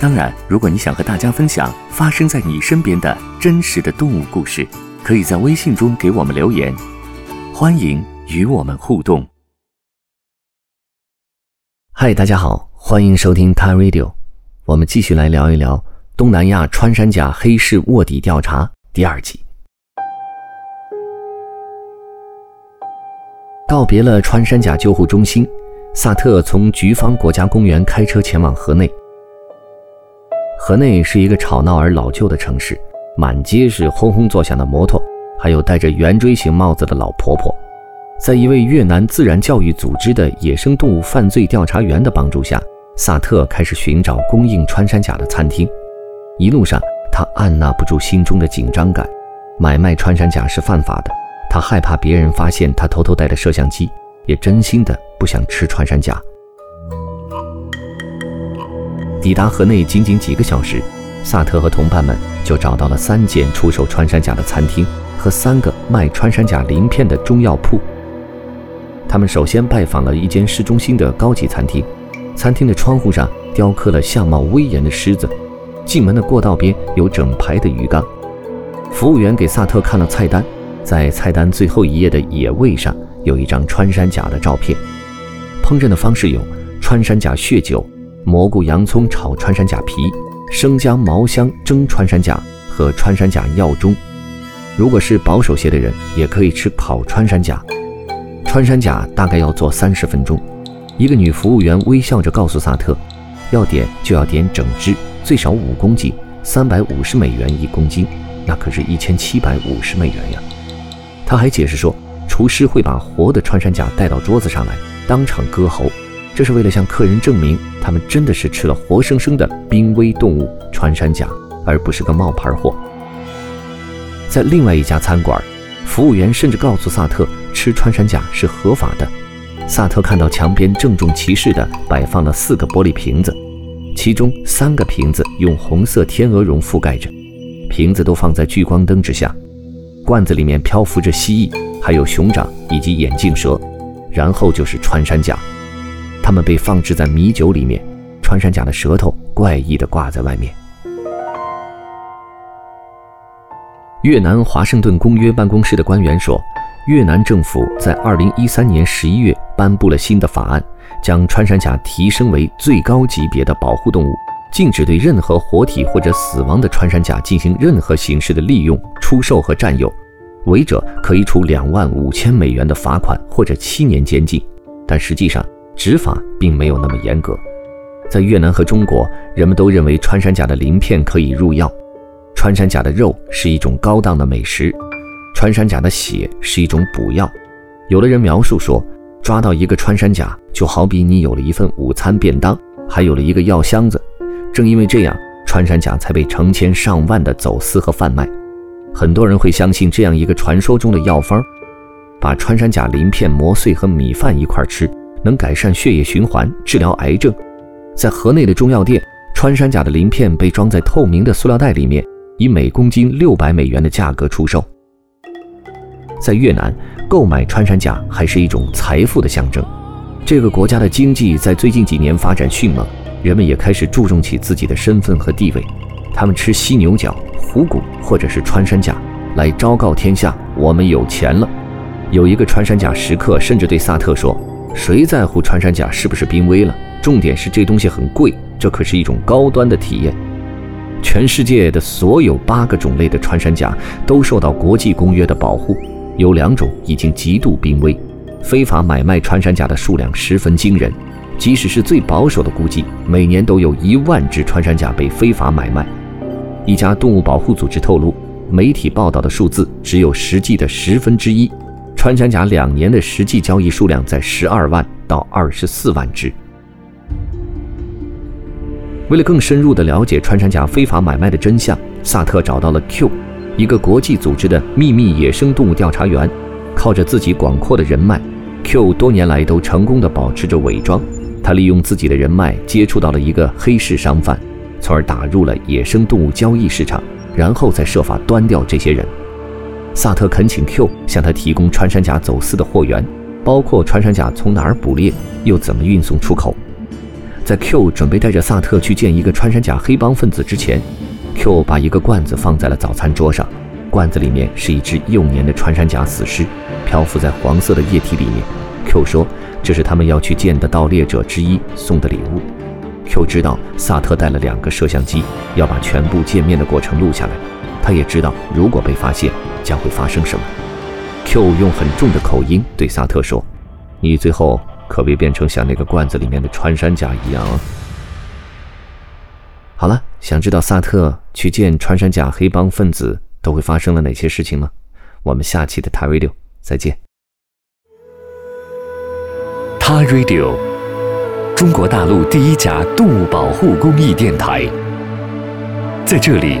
当然，如果你想和大家分享发生在你身边的真实的动物故事，可以在微信中给我们留言，欢迎与我们互动。嗨，大家好，欢迎收听 Thai Radio，我们继续来聊一聊东南亚穿山甲黑市卧底调查第二集。告别了穿山甲救护中心，萨特从菊芳国家公园开车前往河内。河内是一个吵闹而老旧的城市，满街是轰轰作响的摩托，还有戴着圆锥形帽子的老婆婆。在一位越南自然教育组织的野生动物犯罪调查员的帮助下，萨特开始寻找供应穿山甲的餐厅。一路上，他按捺不住心中的紧张感。买卖穿山甲是犯法的，他害怕别人发现他偷偷带的摄像机，也真心的不想吃穿山甲。抵达河内仅仅几个小时，萨特和同伴们就找到了三间出售穿山甲的餐厅和三个卖穿山甲鳞片的中药铺。他们首先拜访了一间市中心的高级餐厅，餐厅的窗户上雕刻了相貌威严的狮子，进门的过道边有整排的鱼缸。服务员给萨特看了菜单，在菜单最后一页的野味上有一张穿山甲的照片。烹饪的方式有穿山甲血酒。蘑菇、洋葱炒穿山甲皮，生姜、毛香蒸穿山甲和穿山甲药中。如果是保守些的人，也可以吃烤穿山甲。穿山甲大概要做三十分钟。一个女服务员微笑着告诉萨特，要点就要点整只，最少五公斤，三百五十美元一公斤，那可是一千七百五十美元呀。他还解释说，厨师会把活的穿山甲带到桌子上来，当场割喉。这是为了向客人证明，他们真的是吃了活生生的濒危动物穿山甲，而不是个冒牌货。在另外一家餐馆，服务员甚至告诉萨特，吃穿山甲是合法的。萨特看到墙边郑重其事地摆放了四个玻璃瓶子，其中三个瓶子用红色天鹅绒覆盖着，瓶子都放在聚光灯之下，罐子里面漂浮着蜥蜴，还有熊掌以及眼镜蛇，然后就是穿山甲。他们被放置在米酒里面，穿山甲的舌头怪异的挂在外面。越南华盛顿公约办公室的官员说，越南政府在2013年11月颁布了新的法案，将穿山甲提升为最高级别的保护动物，禁止对任何活体或者死亡的穿山甲进行任何形式的利用、出售和占有，违者可以处两万五千美元的罚款或者七年监禁。但实际上，执法并没有那么严格，在越南和中国，人们都认为穿山甲的鳞片可以入药，穿山甲的肉是一种高档的美食，穿山甲的血是一种补药。有的人描述说，抓到一个穿山甲，就好比你有了一份午餐便当，还有了一个药箱子。正因为这样，穿山甲才被成千上万的走私和贩卖。很多人会相信这样一个传说中的药方，把穿山甲鳞片磨碎和米饭一块吃。能改善血液循环，治疗癌症。在河内的中药店，穿山甲的鳞片被装在透明的塑料袋里面，以每公斤六百美元的价格出售。在越南，购买穿山甲还是一种财富的象征。这个国家的经济在最近几年发展迅猛，人们也开始注重起自己的身份和地位。他们吃犀牛角、虎骨或者是穿山甲，来昭告天下：我们有钱了。有一个穿山甲食客甚至对萨特说。谁在乎穿山甲是不是濒危了？重点是这东西很贵，这可是一种高端的体验。全世界的所有八个种类的穿山甲都受到国际公约的保护，有两种已经极度濒危。非法买卖穿山甲的数量十分惊人，即使是最保守的估计，每年都有一万只穿山甲被非法买卖。一家动物保护组织透露，媒体报道的数字只有实际的十分之一。穿山甲两年的实际交易数量在十二万到二十四万只。为了更深入地了解穿山甲非法买卖的真相，萨特找到了 Q，一个国际组织的秘密野生动物调查员。靠着自己广阔的人脉，Q 多年来都成功地保持着伪装。他利用自己的人脉接触到了一个黑市商贩，从而打入了野生动物交易市场，然后再设法端掉这些人。萨特恳请 Q 向他提供穿山甲走私的货源，包括穿山甲从哪儿捕猎，又怎么运送出口。在 Q 准备带着萨特去见一个穿山甲黑帮分子之前，Q 把一个罐子放在了早餐桌上，罐子里面是一只幼年的穿山甲死尸，漂浮在黄色的液体里面。Q 说。这是他们要去见的盗猎者之一送的礼物。Q 知道萨特带了两个摄像机，要把全部见面的过程录下来。他也知道如果被发现将会发生什么。Q 用很重的口音对萨特说：“你最后可别变成像那个罐子里面的穿山甲一样。”好了，想知道萨特去见穿山甲黑帮分子都会发生了哪些事情吗？我们下期的 t Radio 再见。他 Radio，中国大陆第一家动物保护公益电台。在这里，